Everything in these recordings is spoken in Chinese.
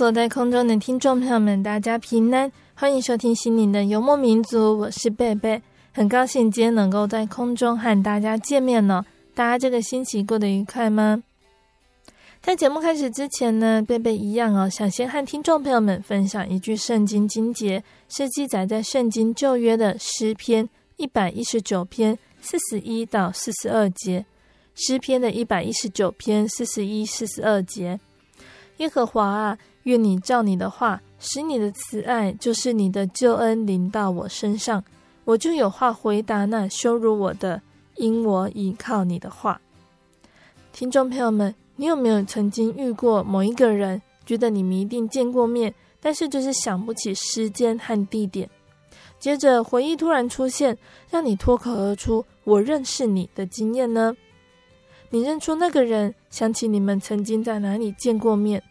所在空中的听众朋友们，大家平安，欢迎收听心灵的游牧民族，我是贝贝，很高兴今天能够在空中和大家见面呢。大家这个星期过得愉快吗？在节目开始之前呢，贝贝一样哦，想先和听众朋友们分享一句圣经经节，是记载在圣经旧约的诗篇一百一十九篇四十一到四十二节，诗篇的一百一十九篇四十一、四十二节。耶和华啊，愿你照你的话，使你的慈爱，就是你的救恩临到我身上，我就有话回答那羞辱我的，因我倚靠你的话。听众朋友们，你有没有曾经遇过某一个人，觉得你们一定见过面，但是就是想不起时间和地点？接着回忆突然出现，让你脱口而出“我认识你”的经验呢？你认出那个人，想起你们曾经在哪里见过面。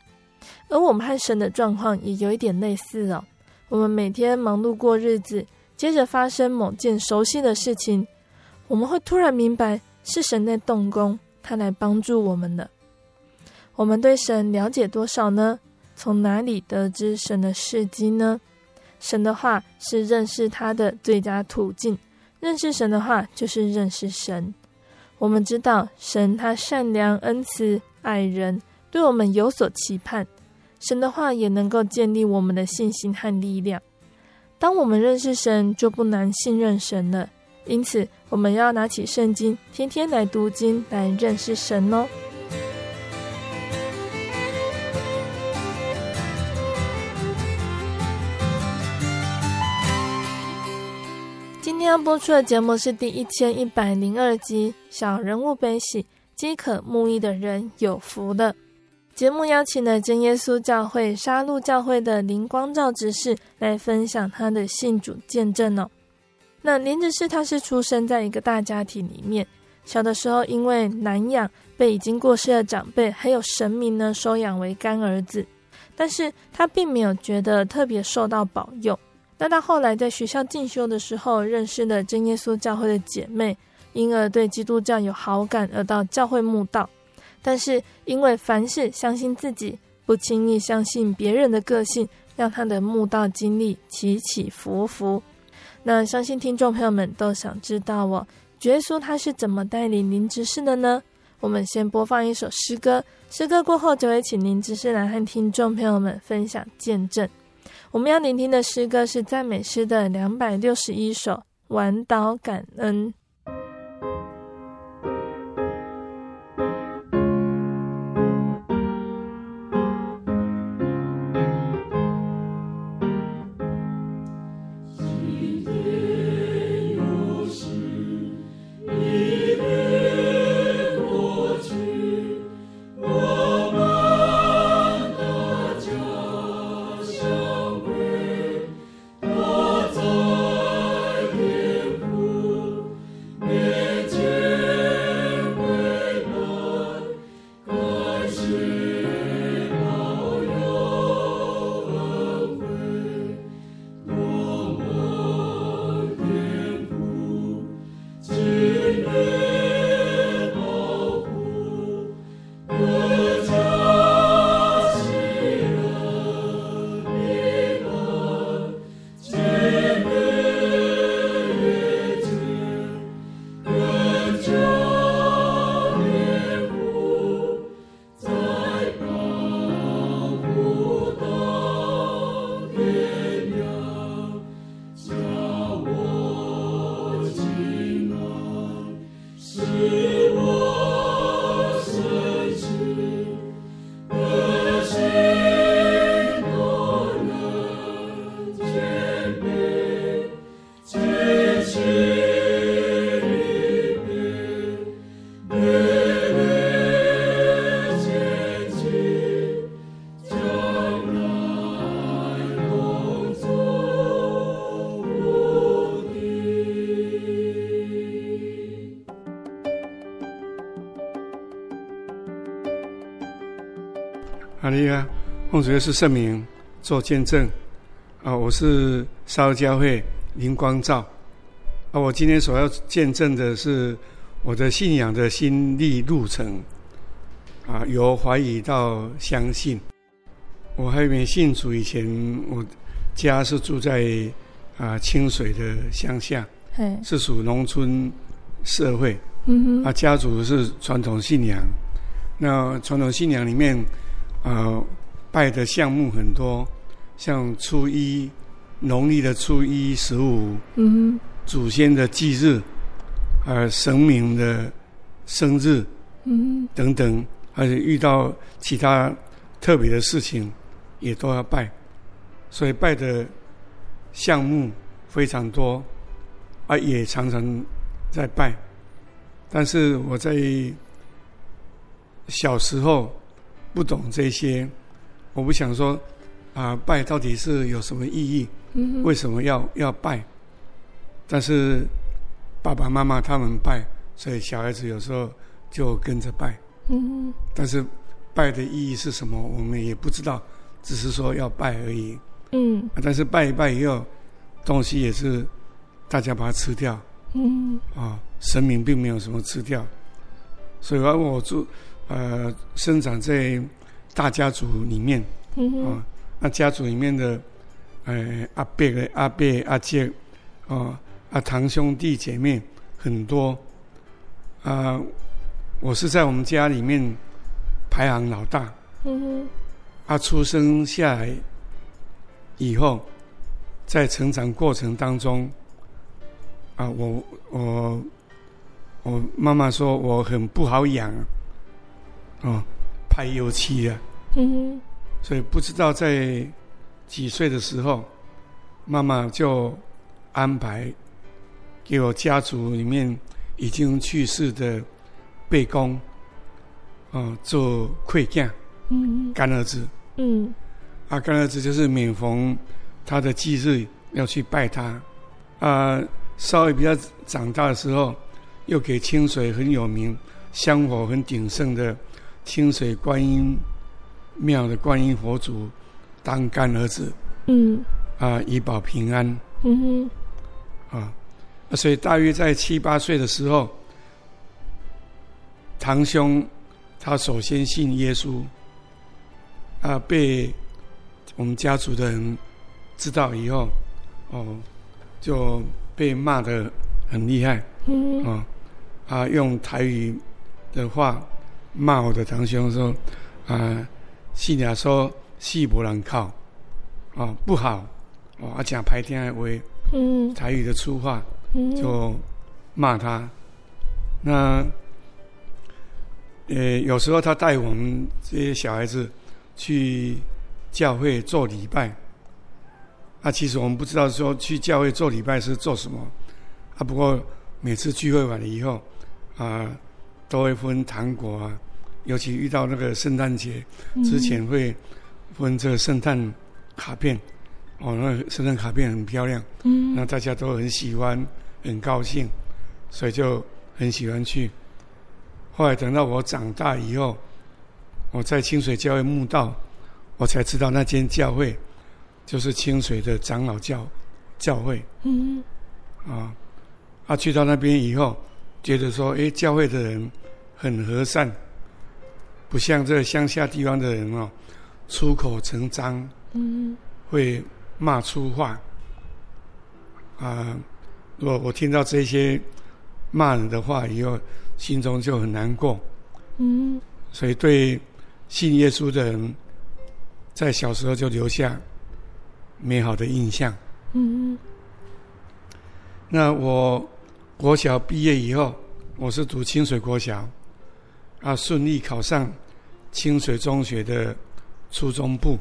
而我们和神的状况也有一点类似哦。我们每天忙碌过日子，接着发生某件熟悉的事情，我们会突然明白是神在动工，他来帮助我们的。我们对神了解多少呢？从哪里得知神的事迹呢？神的话是认识他的最佳途径。认识神的话就是认识神。我们知道神他善良、恩慈、爱人。对我们有所期盼，神的话也能够建立我们的信心和力量。当我们认识神，就不难信任神了。因此，我们要拿起圣经，天天来读经，来认识神哦。今天要播出的节目是第一千一百零二集《小人物悲喜，饥渴慕义的人有福了》。节目邀请了真耶稣教会沙鹿教会的林光照执事来分享他的信主见证哦。那林执事他是出生在一个大家庭里面，小的时候因为难养，被已经过世的长辈还有神明呢收养为干儿子，但是他并没有觉得特别受到保佑。那他后来在学校进修的时候，认识了真耶稣教会的姐妹，因而对基督教有好感，而到教会慕道。但是，因为凡事相信自己，不轻易相信别人的个性，让他的慕道经历起起伏伏。那相信听众朋友们都想知道哦，觉叔他是怎么带领林执事的呢？我们先播放一首诗歌，诗歌过后就会请林执事来和听众朋友们分享见证。我们要聆听的诗歌是赞美诗的两百六十一首《晚祷感恩》。奉主耶稣圣名做见证啊！我是沙鹿教会林光照啊！我今天所要见证的是我的信仰的心历路程啊，由怀疑到相信。我还没信主以前，我家是住在啊清水的乡下，是属农村社会。嗯哼，啊，家族是传统信仰，那传统信仰里面。呃，拜的项目很多，像初一，农历的初一十五，嗯哼，祖先的忌日，呃，神明的生日，嗯哼，等等，而且遇到其他特别的事情，也都要拜，所以拜的项目非常多，啊，也常常在拜，但是我在小时候。不懂这些，我不想说啊，拜到底是有什么意义？嗯、为什么要要拜？但是爸爸妈妈他们拜，所以小孩子有时候就跟着拜。嗯、但是拜的意义是什么？我们也不知道，只是说要拜而已。嗯。但是拜一拜以后，东西也是大家把它吃掉。嗯。啊，神明并没有什么吃掉，所以我住。呃，生长在大家族里面，啊，那家族里面的，呃，阿伯的阿伯阿姐，哦，啊，堂兄弟姐妹很多，啊，我是在我们家里面排行老大，嗯哼，啊，出生下来以后，在成长过程当中，啊，我我我妈妈说我很不好养。哦，排油漆啊，嗯。哼，所以不知道在几岁的时候，妈妈就安排给我家族里面已经去世的伯公，哦，做馈囝，嗯，干儿子，嗯，啊，干儿子就是每逢他的忌日要去拜他，啊，稍微比较长大的时候，又给清水很有名、香火很鼎盛的。清水观音庙的观音佛祖当干儿子，嗯，啊，以保平安，嗯哼，啊，所以大约在七八岁的时候，堂兄他首先信耶稣，啊，被我们家族的人知道以后，哦，就被骂的很厉害，嗯，啊，啊，用台语的话。骂我的堂兄说：“啊，信娘说戏不能靠，哦，不好，哦，啊讲排天的话，嗯，台语的粗话，嗯，就骂他。那，呃，有时候他带我们这些小孩子去教会做礼拜，啊，其实我们不知道说去教会做礼拜是做什么，啊，不过每次聚会完了以后，啊。”都会分糖果啊，尤其遇到那个圣诞节之前会分这个圣诞卡片，哦，那圣诞卡片很漂亮，嗯，那大家都很喜欢，很高兴，所以就很喜欢去。后来等到我长大以后，我在清水教会墓道，我才知道那间教会就是清水的长老教教会，嗯，啊，啊，去到那边以后。觉得说，哎，教会的人很和善，不像这个乡下地方的人哦，出口成脏，嗯，会骂粗话。啊，我我听到这些骂人的话以后，心中就很难过，嗯，所以对信耶稣的人，在小时候就留下美好的印象，嗯，那我。国小毕业以后，我是读清水国小，啊，顺利考上清水中学的初中部。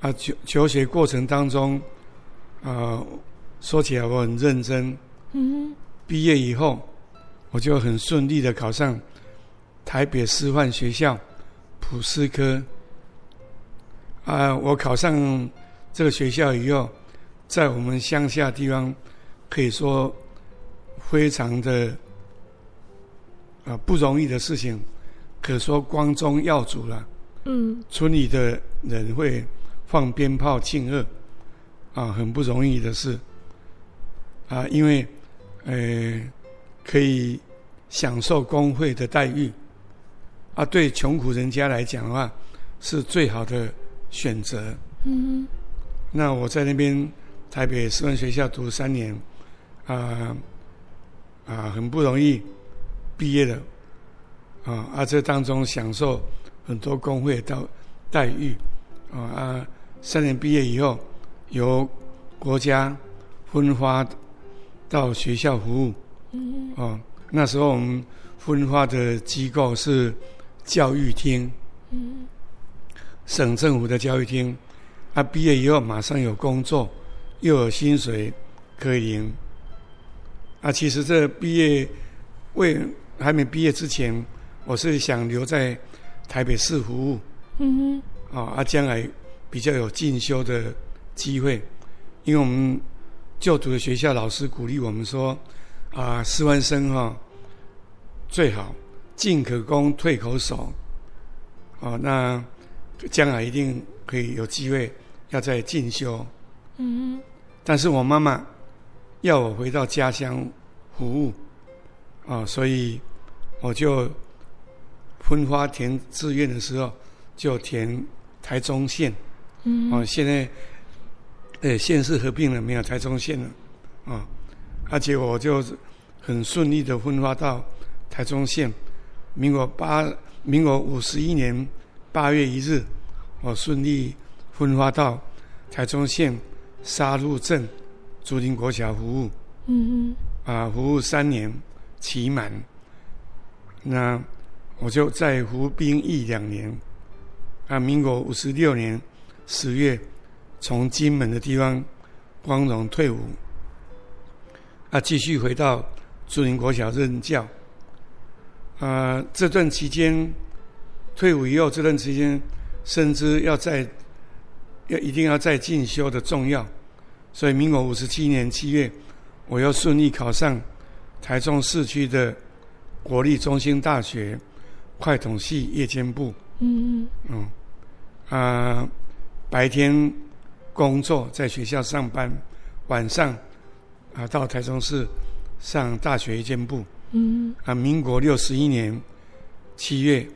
啊，求求学过程当中，啊，说起来我很认真。嗯。毕业以后，我就很顺利的考上台北师范学校普师科。啊，我考上这个学校以后，在我们乡下地方，可以说。非常的啊、呃、不容易的事情，可说光宗耀祖了。嗯，村里的人会放鞭炮庆贺，啊，很不容易的事，啊，因为，呃，可以享受工会的待遇，啊，对穷苦人家来讲的话，是最好的选择。嗯，那我在那边台北师范学校读三年，啊，啊，很不容易毕业了，啊，啊，这当中享受。很多工会到待遇，啊啊，三年毕业以后，由国家分发到学校服务。嗯。哦，那时候我们分发的机构是教育厅。嗯。省政府的教育厅，啊，毕业以后马上有工作，又有薪水可以领。啊，其实这毕业未还没毕业之前，我是想留在。台北市服务，嗯哼，啊，啊，将来比较有进修的机会，因为我们就读的学校老师鼓励我们说，啊，师范生哈最好进可攻退可守，啊，那将来一定可以有机会要再进修，嗯哼，但是我妈妈要我回到家乡服务，啊，所以我就。分发填志愿的时候，就填台中县。嗯。哦，现在，呃，县市合并了，没有台中县了。啊，而且我就很顺利的分发到台中县。民国八，民国五十一年八月一日，我顺利分发到台中县沙鹿镇竹林国小服务。嗯嗯。啊，服务三年期满。那。我就在服兵役两年，啊，民国五十六年十月，从金门的地方光荣退伍，啊，继续回到竹林国小任教，啊，这段期间退伍以后，这段期间深知要在要一定要再进修的重要，所以民国五十七年七月，我又顺利考上台中市区的国立中兴大学。快统系夜间部，嗯嗯，啊，白天工作在学校上班，晚上啊到台中市上大学夜间部，嗯。啊，民国六十一年七月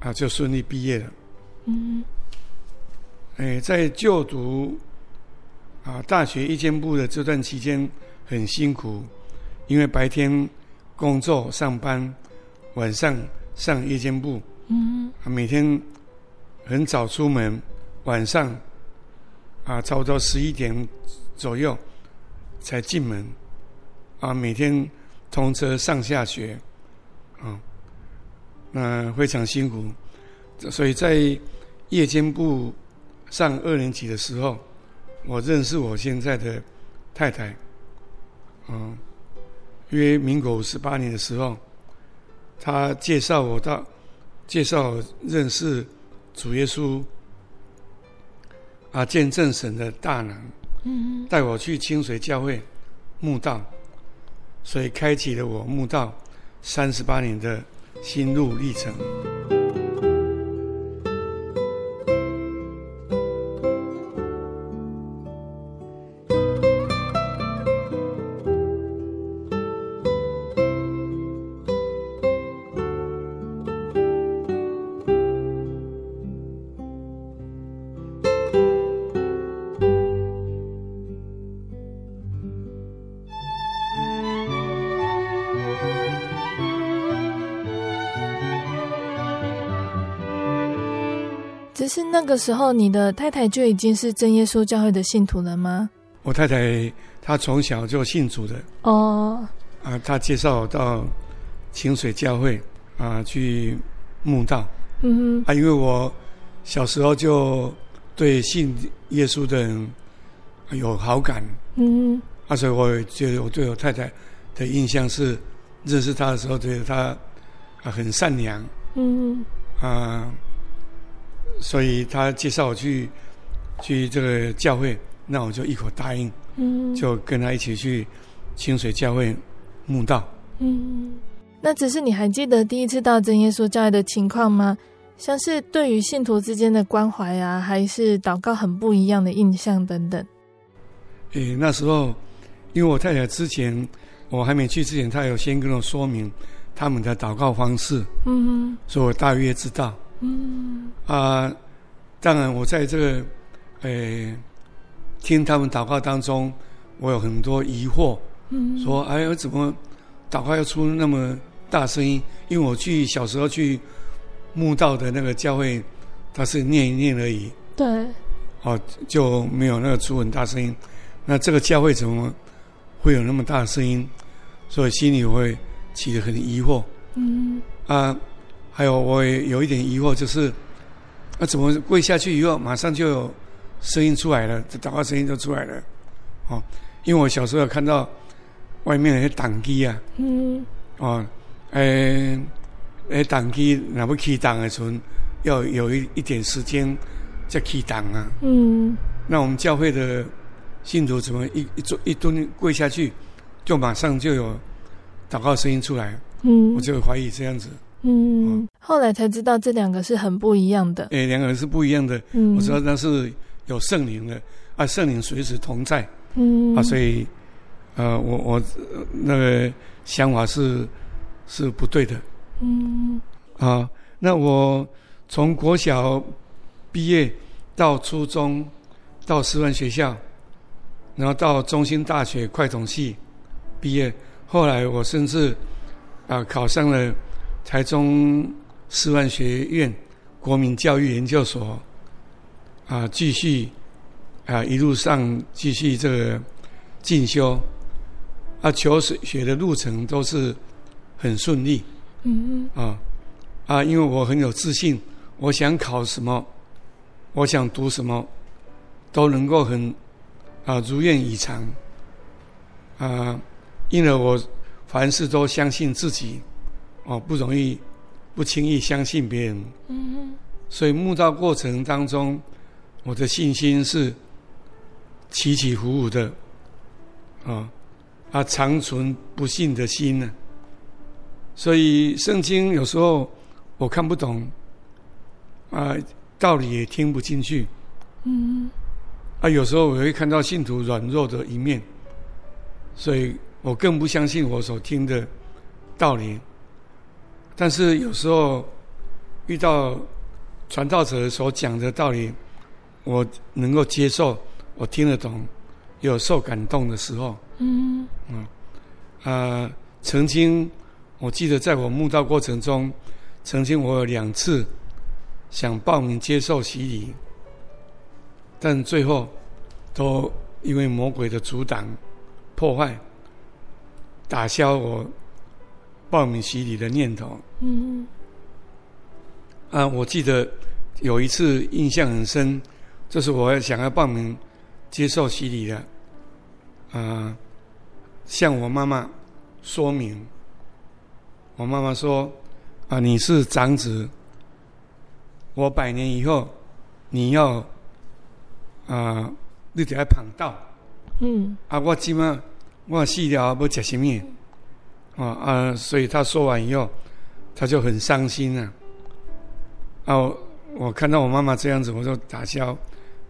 啊就顺利毕业了，嗯，哎，在就读啊大学夜间部的这段期间很辛苦，因为白天工作上班。晚上上夜间部，嗯，每天很早出门，晚上啊，差不多十一点左右才进门，啊，每天通车上下学，啊，那非常辛苦，所以在夜间部上二年级的时候，我认识我现在的太太，嗯，约民国五十八年的时候。她介绍我到，介绍我认识主耶稣啊，见证神的大能，嗯，带我去清水教会墓道，所以开启了我墓道三十八年的心路历程。个时候，你的太太就已经是真耶稣教会的信徒了吗？我太太她从小就信主的哦。啊，她介绍我到清水教会啊去慕道。嗯哼。啊，因为我小时候就对信耶稣的人有好感。嗯哼。啊，所以我觉得我对我太太的印象是，认识她的时候觉得她啊很善良。嗯哼。啊。所以他介绍我去去这个教会，那我就一口答应，嗯，就跟他一起去清水教会墓道。嗯，那只是你还记得第一次到真耶稣教会的情况吗？像是对于信徒之间的关怀啊，还是祷告很不一样的印象等等。诶，那时候因为我太太之前我还没去之前，她有先跟我说明他们的祷告方式，嗯，所以我大约知道，嗯啊，当然我在这个诶听他们祷告当中，我有很多疑惑，嗯，说哎，我怎么祷告要出那么大声音？因为我去小时候去。墓道的那个教会，他是念一念而已，对，哦，就没有那个出很大声音。那这个教会怎么会有那么大的声音？所以心里会起得很疑惑。嗯啊，还有我也有一点疑惑，就是那、啊、怎么跪下去以后，马上就有声音出来了，这祷告声音就出来了。哦，因为我小时候有看到外面那些挡机啊，嗯，哦，诶。诶，档机那不起档的时候，要有一一点时间再起档啊。嗯。那我们教会的信徒怎么一一坐一蹲跪下去，就马上就有祷告声音出来？嗯。我就怀疑这样子。嗯。后来才知道这两个是很不一样的。哎，两个人是不一样的。嗯。我知道那是有圣灵的啊，圣灵随时同在。嗯。啊，所以呃，我我那个想法是是不对的。嗯，啊，那我从国小毕业到初中，到师范学校，然后到中心大学会计系毕业，后来我甚至啊考上了台中师范学院国民教育研究所，啊，继续啊一路上继续这个进修，啊，求学的路程都是很顺利。嗯啊啊！因为我很有自信，我想考什么，我想读什么，都能够很啊如愿以偿啊！因为我凡事都相信自己，哦，不容易不轻易相信别人。嗯，所以慕道过程当中，我的信心是起起伏伏的，啊啊，长存不信的心呢。所以圣经有时候我看不懂，啊，道理也听不进去，嗯，啊，有时候我会看到信徒软弱的一面，所以我更不相信我所听的道理。但是有时候遇到传道者所讲的道理，我能够接受，我听得懂，有受感动的时候，嗯，啊，呃，曾经。我记得在我慕道过程中，曾经我有两次想报名接受洗礼，但最后都因为魔鬼的阻挡、破坏，打消我报名洗礼的念头。嗯。啊，我记得有一次印象很深，就是我想要报名接受洗礼的，啊，向我妈妈说明。我妈妈说：“啊，你是长子，我百年以后，你要啊，你得要旁道。嗯，啊，我今晚，我死了要吃什么？啊啊，所以他说完以后，他就很伤心啊。啊，我，我看到我妈妈这样子，我就打消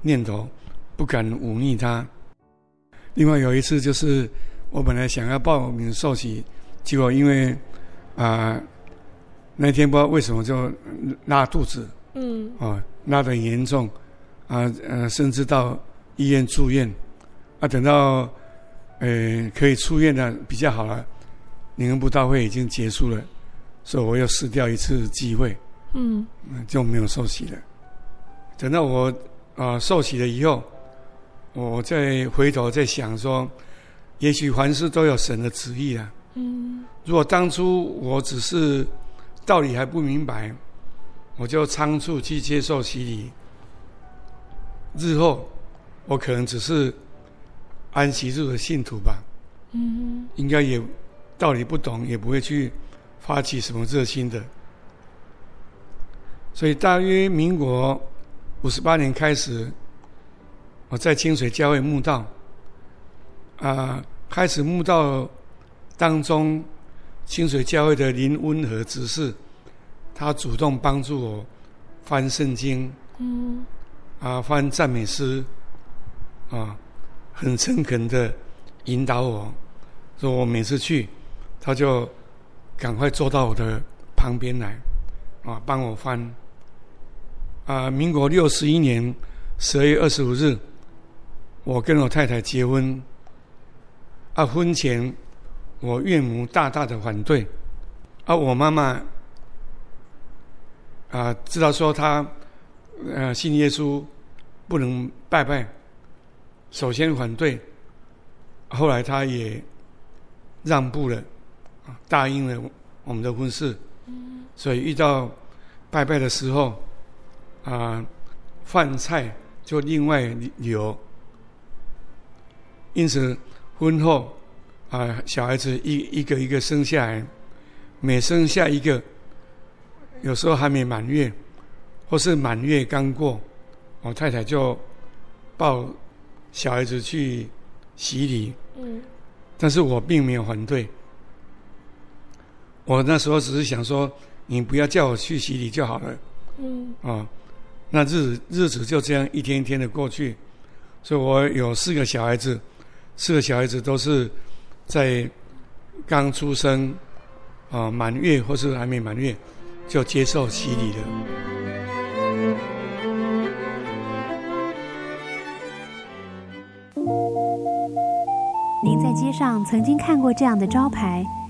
念头，不敢忤逆她。另外有一次，就是我本来想要报名受洗，结果因为。啊，那天不知道为什么就拉肚子，嗯，啊，拉得很严重，啊，呃，甚至到医院住院，啊，等到，呃，可以出院了，比较好了，灵恩布道会已经结束了，所以我又失掉一次机会，嗯，就没有受洗了。等到我啊受洗了以后，我再回头再想说，也许凡事都有神的旨意啊。嗯，如果当初我只是道理还不明白，我就仓促去接受洗礼，日后我可能只是安息日的信徒吧。嗯，应该也道理不懂，也不会去发起什么热心的。所以大约民国五十八年开始，我在清水教会慕道，啊，开始慕道。当中，清水教会的林温和执事，他主动帮助我翻圣经，嗯，啊，翻赞美诗，啊，很诚恳的引导我，说我每次去，他就赶快坐到我的旁边来，啊，帮我翻。啊，民国六十一年十二月二十五日，我跟我太太结婚。啊，婚前我岳母大大的反对，啊，我妈妈啊知道说她呃信耶稣不能拜拜，首先反对，后来她也让步了，答应了我们的婚事，所以遇到拜拜的时候啊，饭菜就另外留，因此。婚后，啊，小孩子一一个一个生下来，每生下一个，有时候还没满月，或是满月刚过，我太太就抱小孩子去洗礼。嗯，但是我并没有反对。我那时候只是想说，你不要叫我去洗礼就好了。嗯，啊，那日子日子就这样一天一天的过去，所以我有四个小孩子。四个小孩子都是在刚出生啊满月或是还没满月就接受洗礼了。您在街上曾经看过这样的招牌“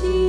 放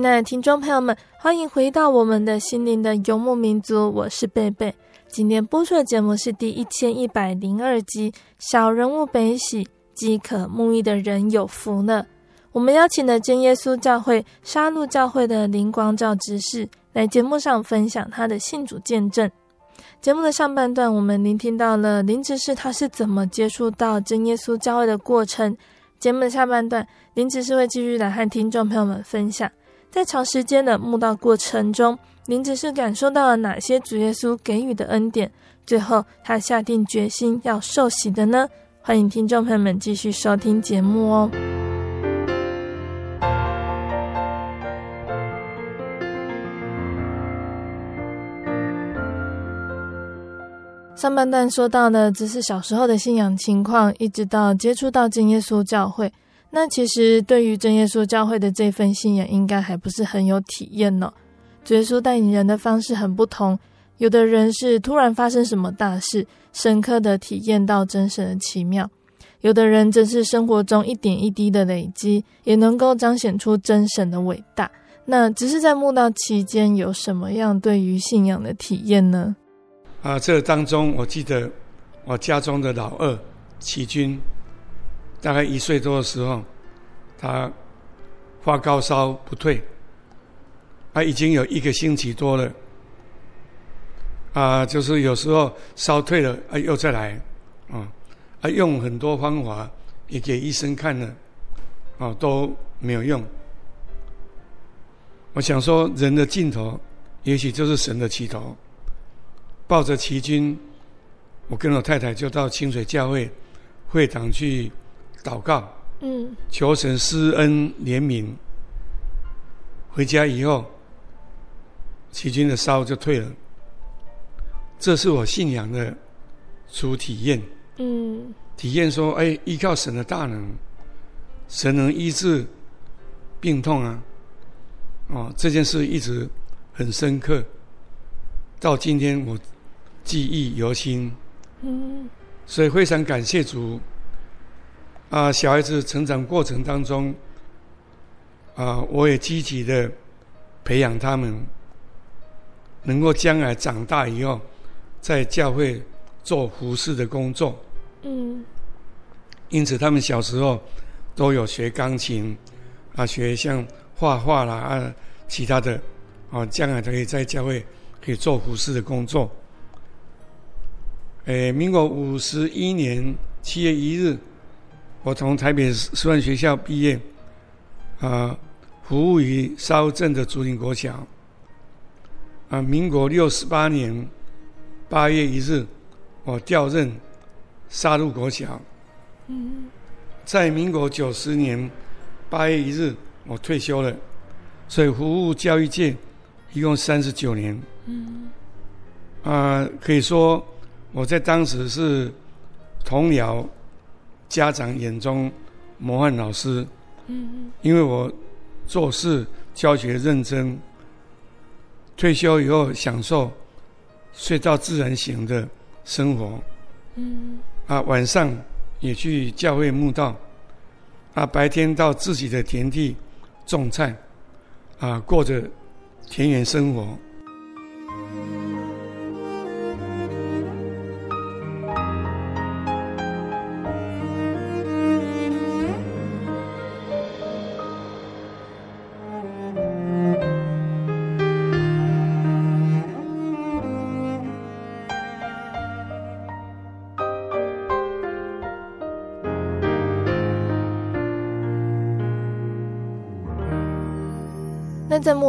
亲爱的听众朋友们，欢迎回到我们的心灵的游牧民族，我是贝贝。今天播出的节目是第一千一百零二集《小人物悲喜，饥渴沐浴的人有福了》。我们邀请了真耶稣教会沙鹿教会的林光照执事来节目上分享他的信主见证。节目的上半段，我们聆听到了林执事他是怎么接触到真耶稣教会的过程。节目的下半段，林执事会继续来和听众朋友们分享。在长时间的慕道过程中，林子是感受到了哪些主耶稣给予的恩典？最后，他下定决心要受洗的呢？欢迎听众朋友们继续收听节目哦。上半段说到的只是小时候的信仰情况，一直到接触到真耶稣教会。那其实对于真耶稣教会的这份信仰，应该还不是很有体验呢。主耶稣带领人的方式很不同，有的人是突然发生什么大事，深刻的体验到真神的奇妙；有的人则是生活中一点一滴的累积，也能够彰显出真神的伟大。那只是在墓道期间有什么样对于信仰的体验呢？啊，这当中我记得我家中的老二启军。大概一岁多的时候，他发高烧不退，他已经有一个星期多了，啊，就是有时候烧退了啊，又再来，啊，啊，用很多方法也给医生看了，啊，都没有用。我想说，人的尽头，也许就是神的起头。抱着奇军，我跟我太太就到清水教会会堂去。祷告，嗯，求神施恩怜悯。回家以后，奇军的烧就退了。这是我信仰的初体验，嗯，体验说，哎，依靠神的大能，神能医治病痛啊，哦，这件事一直很深刻，到今天我记忆犹新，嗯，所以非常感谢主。啊，小孩子成长过程当中，啊，我也积极的培养他们，能够将来长大以后，在教会做服侍的工作。嗯。因此，他们小时候都有学钢琴，啊，学像画画啦啊，其他的，啊，将来可以在教会可以做服侍的工作。诶，民国五十一年七月一日。我从台北师范学校毕业，啊，服务于沙鹿镇的竹林国小。啊，民国六十八年八月一日，我调任沙鹿国小。嗯，在民国九十年八月一日，我退休了，所以服务教育界一共三十九年。嗯，啊，可以说我在当时是同僚。家长眼中模范老师，嗯，因为我做事教学认真，退休以后享受睡到自然醒的生活，嗯，啊，晚上也去教会墓道，啊，白天到自己的田地种菜，啊，过着田园生活。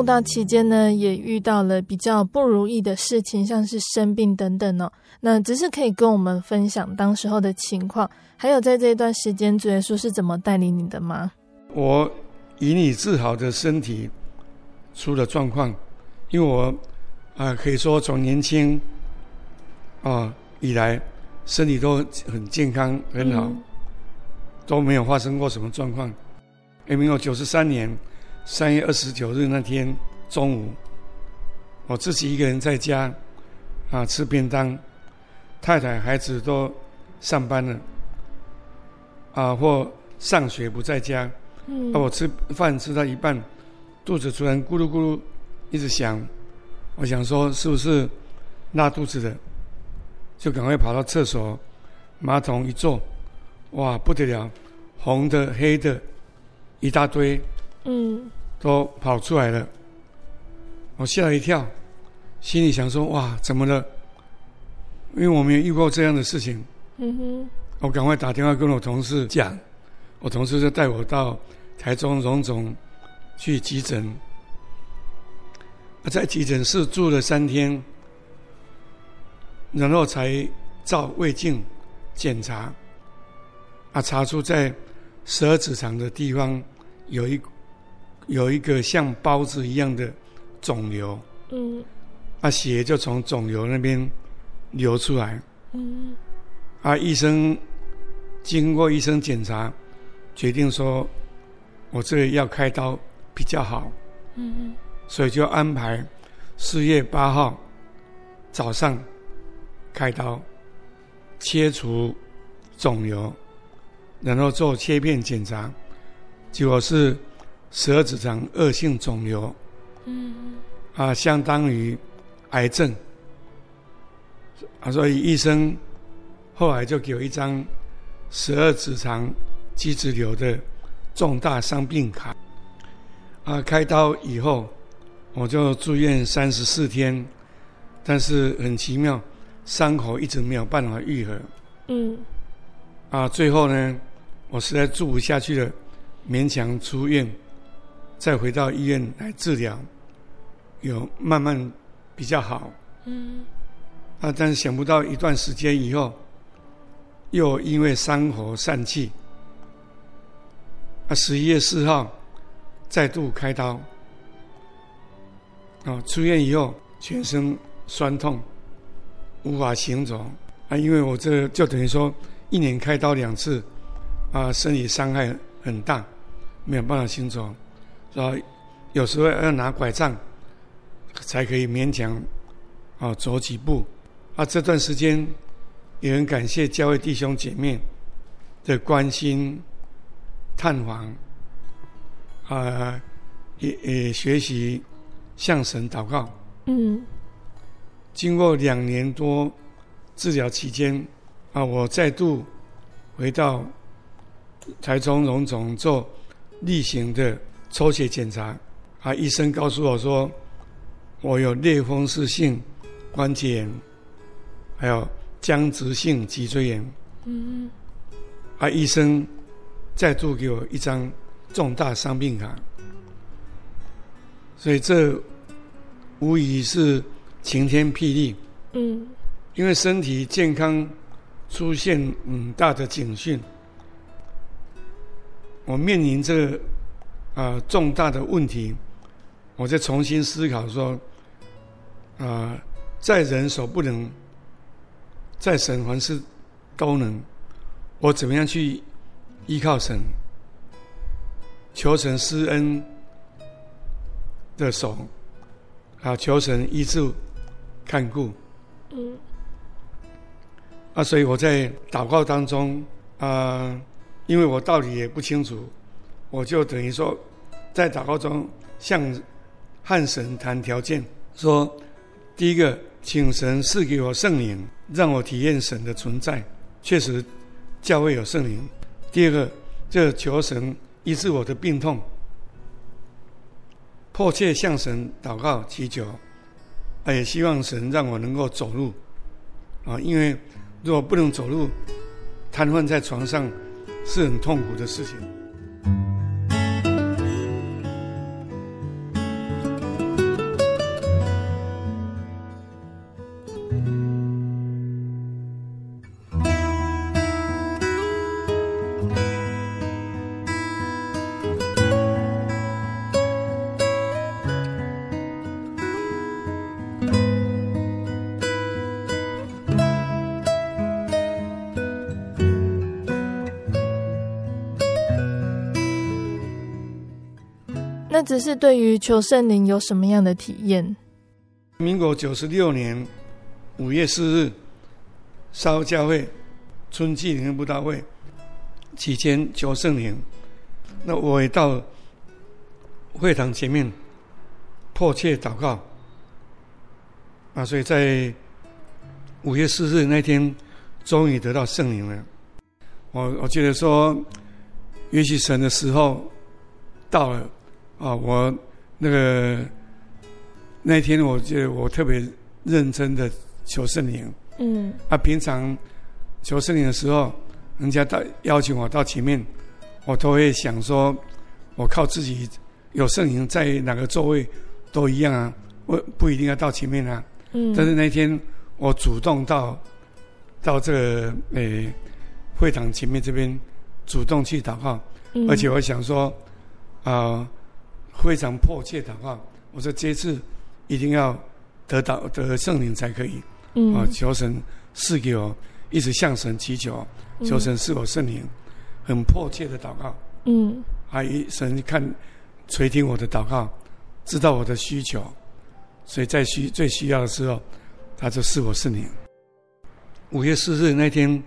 那在慕道期间呢，也遇到了比较不如意的事情，像是生病等等哦。那只是可以跟我们分享当时候的情况，还有在这一段时间，主耶稣是怎么带领你的吗？我以你自豪的身体出了状况，因为我啊、呃，可以说从年轻啊、呃、以来，身体都很健康很好，嗯、都没有发生过什么状况。因为我九十三年。三月二十九日那天中午，我自己一个人在家啊吃便当，太太孩子都上班了啊或上学不在家，嗯，那我吃饭吃到一半，肚子突然咕噜咕噜一直响，我想说是不是拉肚子的，就赶快跑到厕所马桶一坐，哇不得了，红的黑的一大堆。嗯，都跑出来了，我吓了一跳，心里想说：哇，怎么了？因为我没有遇过这样的事情。嗯哼，我赶快打电话跟我同事讲，我同事就带我到台中荣总去急诊。在急诊室住了三天，然后才照胃镜检查，啊，查出在十二指肠的地方有一。有一个像包子一样的肿瘤，嗯，啊，血就从肿瘤那边流出来，嗯，啊，医生经过医生检查，决定说，我这里要开刀比较好，嗯，所以就安排四月八号早上开刀切除肿瘤，然后做切片检查，结果是。十二指肠恶性肿瘤，嗯，啊，相当于癌症，啊，所以医生后来就给我一张十二指肠基质瘤的重大伤病卡，啊，开刀以后我就住院三十四天，但是很奇妙，伤口一直没有办法愈合，嗯，啊，最后呢，我实在住不下去了，勉强出院。再回到医院来治疗，有慢慢比较好。嗯。啊，但是想不到一段时间以后，又因为伤口疝气，啊，十一月四号再度开刀。啊，出院以后全身酸痛，无法行走。啊，因为我这就等于说一年开刀两次，啊，身体伤害很大，没有办法行走。啊，有时候要拿拐杖，才可以勉强啊走几步。啊，这段时间也很感谢教会弟兄姐妹的关心、探访，啊，也也学习向神祷告。嗯。经过两年多治疗期间，啊，我再度回到台中荣总做例行的。抽血检查，啊，医生告诉我说，我有类风湿性关节炎，还有僵直性脊椎炎。嗯，啊，医生再度给我一张重大伤病卡，所以这无疑是晴天霹雳。嗯，因为身体健康出现很大的警讯，我面临这个。啊、呃，重大的问题，我再重新思考说，啊、呃，在人所不能，在神凡事都能，我怎么样去依靠神，求神施恩的手，啊，求神医治看顾，嗯，啊，所以我在祷告当中，啊、呃，因为我道理也不清楚。我就等于说，在祷告中向汉神谈条件，说：第一个，请神赐给我圣灵，让我体验神的存在，确实教会有圣灵；第二个，就求神医治我的病痛，迫切向神祷告祈求，也希望神让我能够走路，啊，因为如果不能走路，瘫痪在床上是很痛苦的事情。是对于求圣灵有什么样的体验？民国九十六年五月四日，烧教会春季灵恩布道会期间求圣灵，那我也到会堂前面迫切祷告啊，所以在五月四日那天，终于得到圣灵了。我我记得说，也许神的时候到了啊！我那个那天，我就我特别认真的求圣灵。嗯。啊，平常求圣灵的时候，人家到邀请我到前面，我都会想说，我靠自己有圣灵在哪个座位都一样啊，我不一定要到前面啊。嗯。但是那天我主动到到这个诶。欸会堂前面这边主动去祷告，嗯、而且我想说，啊、呃，非常迫切祷告。我说这次一定要得到得圣灵才可以，啊、嗯啊，求神赐给我，一直向神祈求，求神赐我圣灵，很迫切的祷告。嗯，啊，神看垂听我的祷告，知道我的需求，所以在需最需要的时候，他就赐我圣灵。五月四日那天。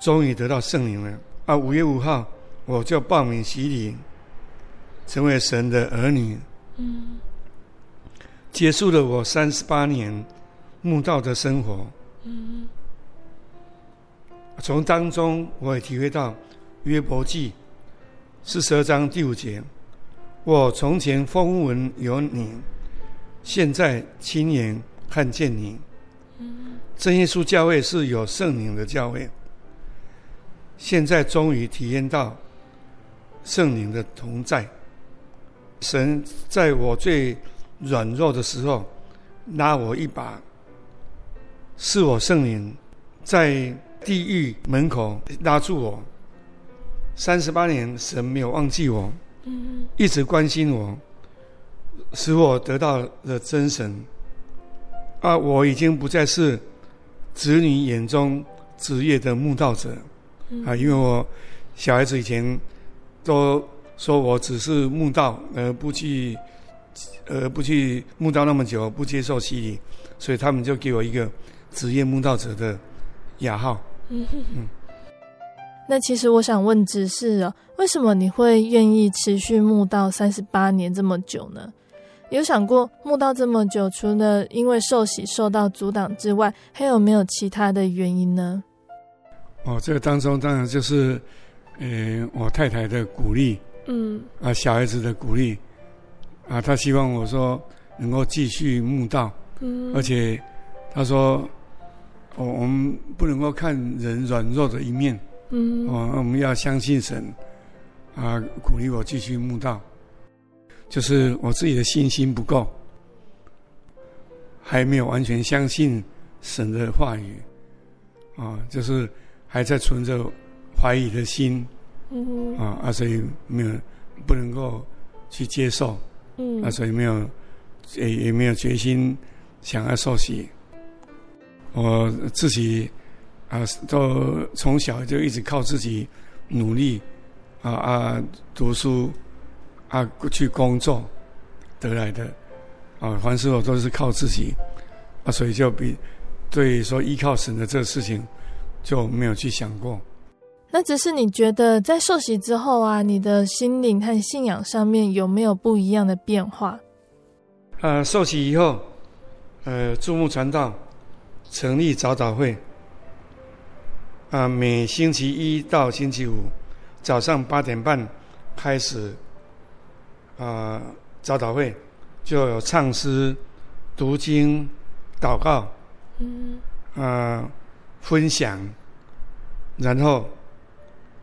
终于得到圣灵了啊！五月五号，我就报名洗礼，成为神的儿女。嗯，结束了我三十八年慕道的生活。嗯，从当中我也体会到约伯记四十二章第五节：我从前风闻有你，现在亲眼看见你。嗯，真耶稣教会是有圣灵的教会。现在终于体验到圣灵的同在，神在我最软弱的时候拉我一把，是我圣灵在地狱门口拉住我。三十八年，神没有忘记我，一直关心我，使我得到了真神。啊，我已经不再是子女眼中职业的慕道者。啊，因为我小孩子以前都说我只是慕道，而不去，呃，不去慕道那么久，不接受洗礼，所以他们就给我一个职业慕道者的雅号。嗯嗯。那其实我想问，只是哦，为什么你会愿意持续慕道三十八年这么久呢？有想过慕道这么久，除了因为受洗受到阻挡之外，还有没有其他的原因呢？哦，这个当中当然就是，呃，我太太的鼓励，嗯，啊，小孩子的鼓励，啊，他希望我说能够继续慕道，嗯，而且他说，哦，我们不能够看人软弱的一面，嗯，哦，我们要相信神，啊，鼓励我继续慕道，就是我自己的信心不够，还没有完全相信神的话语，啊，就是。还在存着怀疑的心，嗯啊啊，所以没有不能够去接受，嗯啊，所以没有也也没有决心想要受洗。我自己啊，都从小就一直靠自己努力啊啊读书啊去工作得来的啊，凡事我都是靠自己啊，所以就比对说依靠神的这个事情。就没有去想过。那只是你觉得在受洗之后啊，你的心灵和信仰上面有没有不一样的变化？呃，受洗以后，呃，注目传道，成立早祷会。啊、呃，每星期一到星期五早上八点半开始，啊、呃，早祷会就有唱诗、读经、祷告，嗯，啊、呃。分享，然后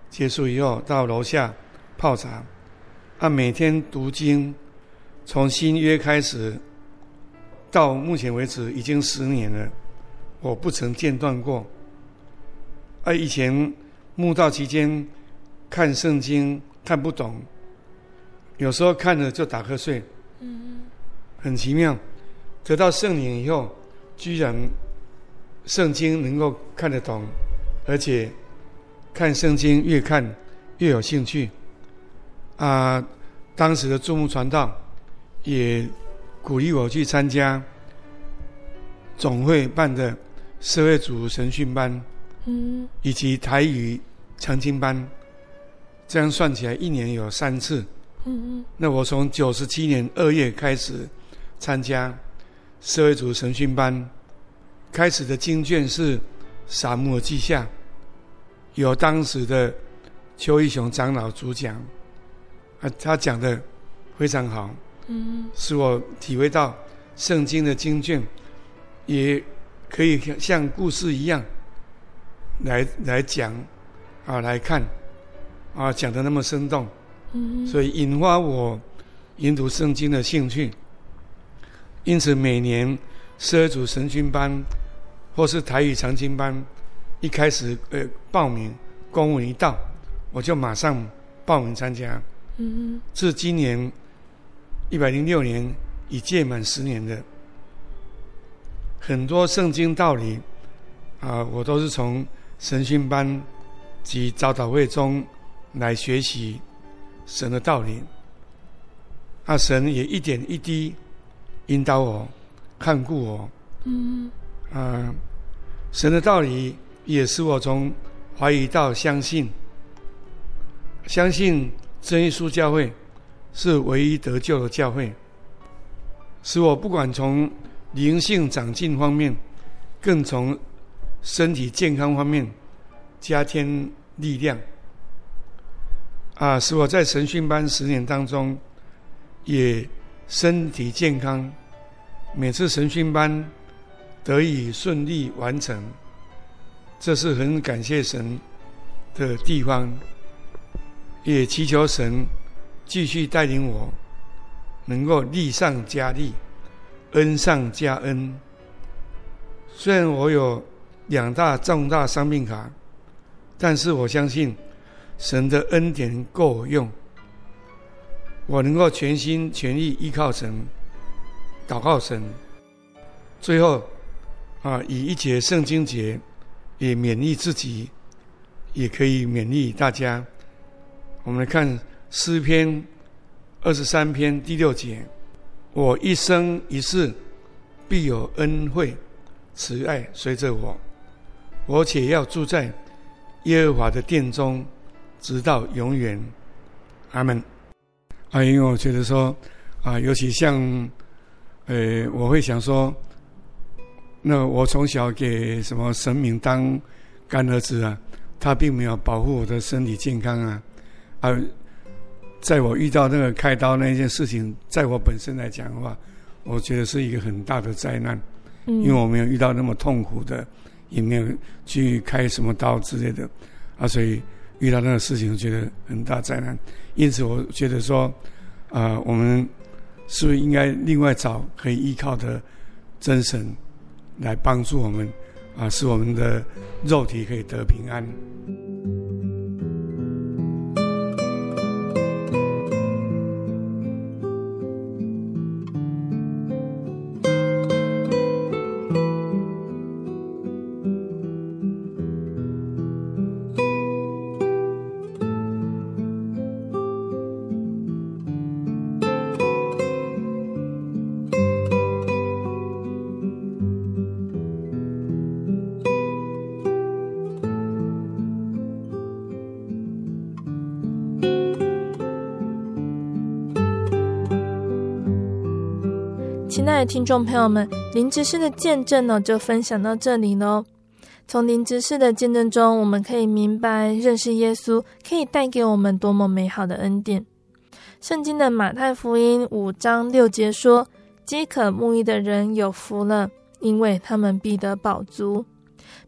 结束以后到楼下泡茶。啊，每天读经，从新约开始到目前为止已经十年了，我不曾间断过。啊，以前慕道期间看圣经看不懂，有时候看了就打瞌睡，嗯，很奇妙。得到圣灵以后，居然。圣经能够看得懂，而且看圣经越看越有兴趣。啊，当时的注目传道也鼓励我去参加总会办的社会组神训班，嗯，以及台语常青班，这样算起来一年有三次，嗯嗯。那我从九十七年二月开始参加社会组神训班，开始的经卷是《撒母耳记下》，有当时的邱义雄长老主讲，啊，他讲的非常好。嗯，使我体会到圣经的经卷也可以像故事一样来来讲啊，来看啊，讲的那么生动，嗯，所以引发我研读圣经的兴趣。因此，每年十二组神训班或是台语长经班一开始呃报名公文一到，我就马上报名参加。嗯，至今年。一百零六年已届满十年的很多圣经道理啊，我都是从神训班及早祷会中来学习神的道理。啊，神也一点一滴引导我、看顾我。嗯。啊，神的道理也使我从怀疑到相信，相信真耶稣教会。是唯一得救的教会，使我不管从灵性长进方面，更从身体健康方面加添力量。啊，使我在神训班十年当中也身体健康，每次神训班得以顺利完成，这是很感谢神的地方，也祈求神。继续带领我，能够力上加力，恩上加恩。虽然我有两大重大伤病卡，但是我相信神的恩典够我用。我能够全心全意依靠神，祷告神。最后啊，以一节圣经节也勉励自己，也可以勉励大家。我们来看。诗篇二十三篇第六节：我一生一世必有恩惠慈爱随着我，我且要住在耶和华的殿中，直到永远。阿门。啊，因为我觉得说啊，尤其像呃，我会想说，那我从小给什么神明当干儿子啊，他并没有保护我的身体健康啊，啊。在我遇到那个开刀那件事情，在我本身来讲的话，我觉得是一个很大的灾难，嗯，因为我没有遇到那么痛苦的，也没有去开什么刀之类的，啊，所以遇到那个事情，我觉得很大灾难。因此，我觉得说，啊、呃，我们是不是应该另外找可以依靠的真神来帮助我们，啊，使我们的肉体可以得平安。听众朋友们，林执事的见证呢，就分享到这里喽。从林执事的见证中，我们可以明白，认识耶稣可以带给我们多么美好的恩典。圣经的马太福音五章六节说：“饥渴慕义的人有福了，因为他们必得饱足。”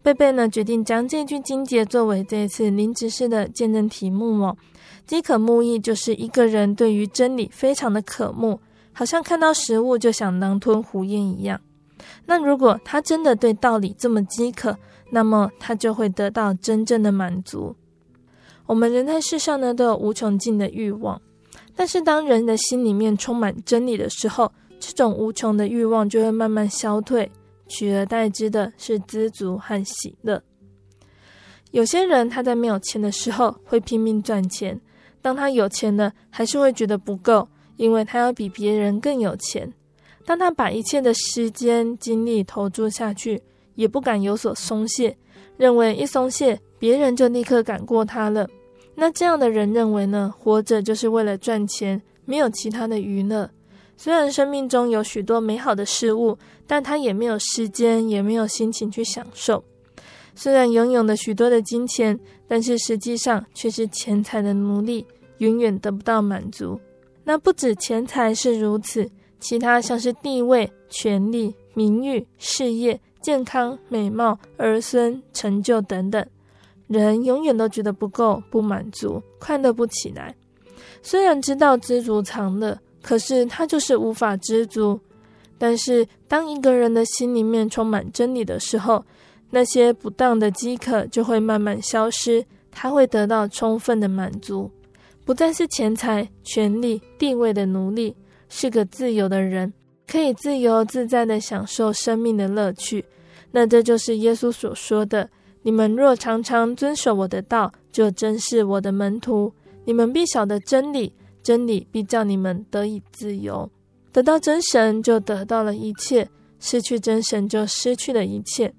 贝贝呢，决定将这句经节作为这一次林执事的见证题目哦。饥渴慕义就是一个人对于真理非常的渴慕。好像看到食物就想狼吞虎咽一样。那如果他真的对道理这么饥渴，那么他就会得到真正的满足。我们人在世上呢，都有无穷尽的欲望，但是当人的心里面充满真理的时候，这种无穷的欲望就会慢慢消退，取而代之的是知足和喜乐。有些人他在没有钱的时候会拼命赚钱，当他有钱了，还是会觉得不够。因为他要比别人更有钱。当他把一切的时间精力投注下去，也不敢有所松懈，认为一松懈，别人就立刻赶过他了。那这样的人认为呢？活着就是为了赚钱，没有其他的娱乐。虽然生命中有许多美好的事物，但他也没有时间，也没有心情去享受。虽然拥有了许多的金钱，但是实际上却是钱财的奴隶，永远得不到满足。那不止钱财是如此。其他像是地位、权力、名誉、事业、健康、美貌、儿孙、成就等等，人永远都觉得不够、不满足、快乐不起来。虽然知道知足常乐，可是他就是无法知足。但是当一个人的心里面充满真理的时候，那些不当的饥渴就会慢慢消失，他会得到充分的满足，不再是钱财、权力、地位的奴隶。是个自由的人，可以自由自在地享受生命的乐趣。那这就是耶稣所说的：“你们若常常遵守我的道，就真是我的门徒。你们必晓得真理，真理必叫你们得以自由。得到真神，就得到了一切；失去真神，就失去了一切。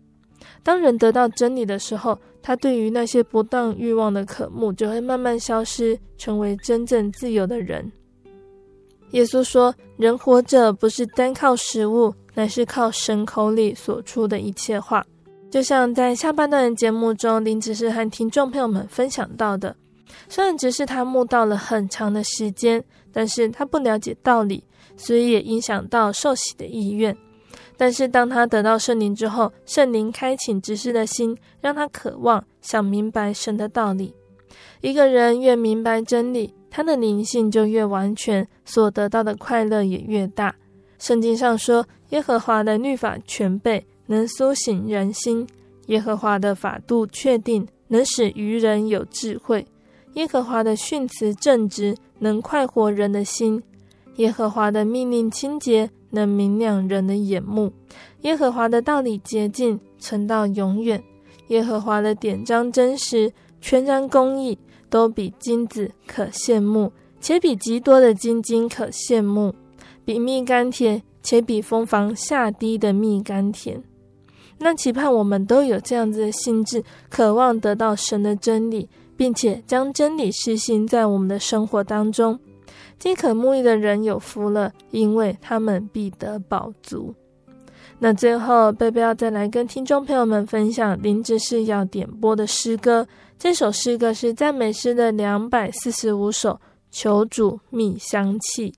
当人得到真理的时候，他对于那些不当欲望的渴慕就会慢慢消失，成为真正自由的人。”耶稣说：“人活着不是单靠食物，乃是靠神口里所出的一切话。”就像在下半段的节目中，林执事和听众朋友们分享到的，虽然执事他慕道了很长的时间，但是他不了解道理，所以也影响到受洗的意愿。但是当他得到圣灵之后，圣灵开启执事的心，让他渴望想明白神的道理。一个人越明白真理，他的灵性就越完全，所得到的快乐也越大。圣经上说：“耶和华的律法全备，能苏醒人心；耶和华的法度确定，能使愚人有智慧；耶和华的训词正直，能快活人的心；耶和华的命令清洁，能明亮人的眼目；耶和华的道理洁净，存到永远；耶和华的典章真实，全然公义。”都比金子可羡慕，且比极多的金金可羡慕，比蜜甘甜，且比蜂房下滴的蜜甘甜。那期盼我们都有这样子的心智，渴望得到神的真理，并且将真理实行在我们的生活当中。饥渴沐浴的人有福了，因为他们必得饱足。那最后，贝贝要再来跟听众朋友们分享林志士要点播的诗歌。这首诗歌是赞美诗的两百四十五首，求主觅香气。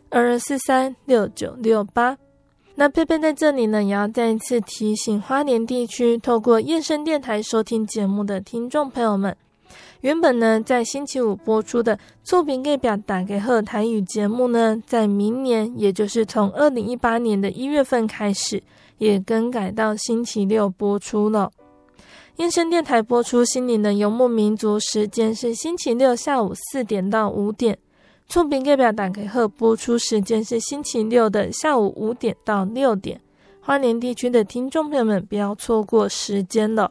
二二四三六九六八。那佩佩在这里呢，也要再一次提醒花莲地区透过燕声电台收听节目的听众朋友们。原本呢，在星期五播出的《作品列表打给贺台语》节目呢，在明年，也就是从二零一八年的一月份开始，也更改到星期六播出了。燕声电台播出《心灵的游牧民族》，时间是星期六下午四点到五点；《作品列表打开后》播出时间是星期六的下午五点到六点。花莲地区的听众朋友们，不要错过时间了。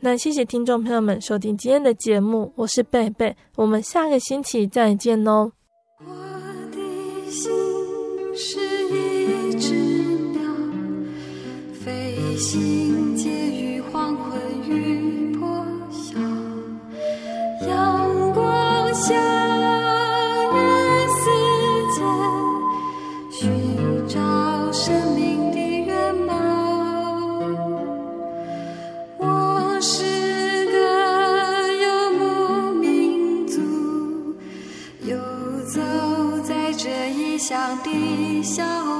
那谢谢听众朋友们收听今天的节目，我是贝贝，我们下个星期再见哦。我的心是一只鸟，飞行介于黄昏与破晓，阳光下。的小